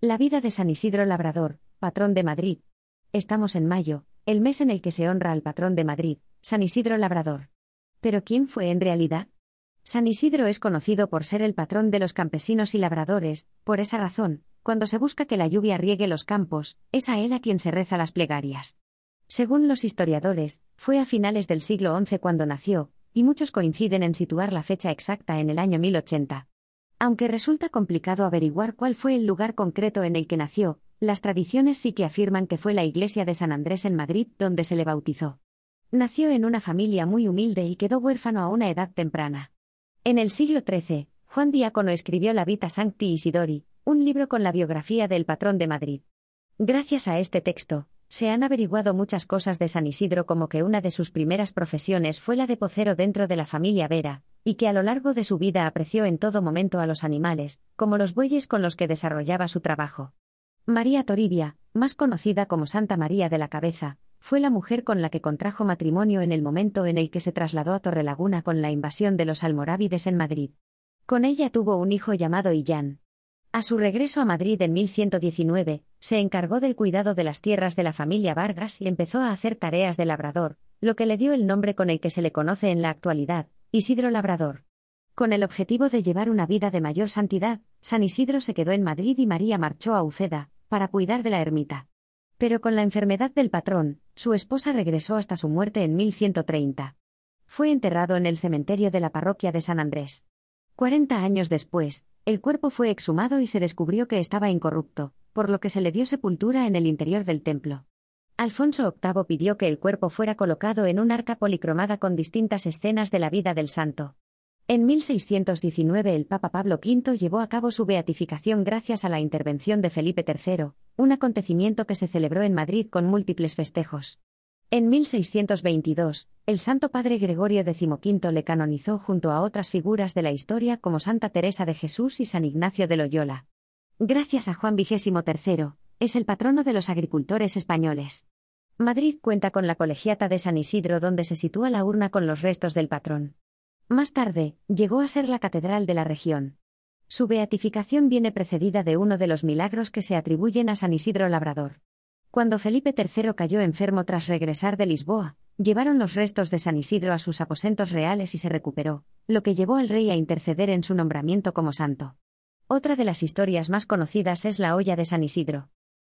La vida de San Isidro Labrador, patrón de Madrid. Estamos en mayo, el mes en el que se honra al patrón de Madrid, San Isidro Labrador. Pero ¿quién fue en realidad? San Isidro es conocido por ser el patrón de los campesinos y labradores, por esa razón, cuando se busca que la lluvia riegue los campos, es a él a quien se reza las plegarias. Según los historiadores, fue a finales del siglo XI cuando nació, y muchos coinciden en situar la fecha exacta en el año 1080. Aunque resulta complicado averiguar cuál fue el lugar concreto en el que nació, las tradiciones sí que afirman que fue la iglesia de San Andrés en Madrid donde se le bautizó. Nació en una familia muy humilde y quedó huérfano a una edad temprana. En el siglo XIII, Juan Diácono escribió la Vita Sancti Isidori, un libro con la biografía del patrón de Madrid. Gracias a este texto, se han averiguado muchas cosas de San Isidro como que una de sus primeras profesiones fue la de pocero dentro de la familia Vera, y que a lo largo de su vida apreció en todo momento a los animales, como los bueyes con los que desarrollaba su trabajo. María Toribia, más conocida como Santa María de la Cabeza, fue la mujer con la que contrajo matrimonio en el momento en el que se trasladó a Torrelaguna con la invasión de los almorávides en Madrid. Con ella tuvo un hijo llamado Illán. A su regreso a Madrid en 1119, se encargó del cuidado de las tierras de la familia Vargas y empezó a hacer tareas de labrador, lo que le dio el nombre con el que se le conoce en la actualidad, Isidro Labrador. Con el objetivo de llevar una vida de mayor santidad, San Isidro se quedó en Madrid y María marchó a Uceda, para cuidar de la ermita. Pero con la enfermedad del patrón, su esposa regresó hasta su muerte en 1130. Fue enterrado en el cementerio de la parroquia de San Andrés. Cuarenta años después, el cuerpo fue exhumado y se descubrió que estaba incorrupto, por lo que se le dio sepultura en el interior del templo. Alfonso VIII pidió que el cuerpo fuera colocado en un arca policromada con distintas escenas de la vida del santo. En 1619 el Papa Pablo V llevó a cabo su beatificación gracias a la intervención de Felipe III, un acontecimiento que se celebró en Madrid con múltiples festejos. En 1622, el Santo Padre Gregorio XV le canonizó junto a otras figuras de la historia como Santa Teresa de Jesús y San Ignacio de Loyola. Gracias a Juan XXIII, es el patrono de los agricultores españoles. Madrid cuenta con la colegiata de San Isidro donde se sitúa la urna con los restos del patrón. Más tarde, llegó a ser la catedral de la región. Su beatificación viene precedida de uno de los milagros que se atribuyen a San Isidro Labrador. Cuando Felipe III cayó enfermo tras regresar de Lisboa, llevaron los restos de San Isidro a sus aposentos reales y se recuperó, lo que llevó al rey a interceder en su nombramiento como santo. Otra de las historias más conocidas es la olla de San Isidro.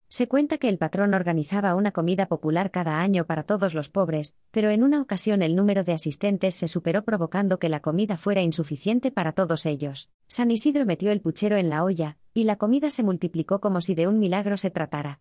Se cuenta que el patrón organizaba una comida popular cada año para todos los pobres, pero en una ocasión el número de asistentes se superó provocando que la comida fuera insuficiente para todos ellos. San Isidro metió el puchero en la olla, y la comida se multiplicó como si de un milagro se tratara.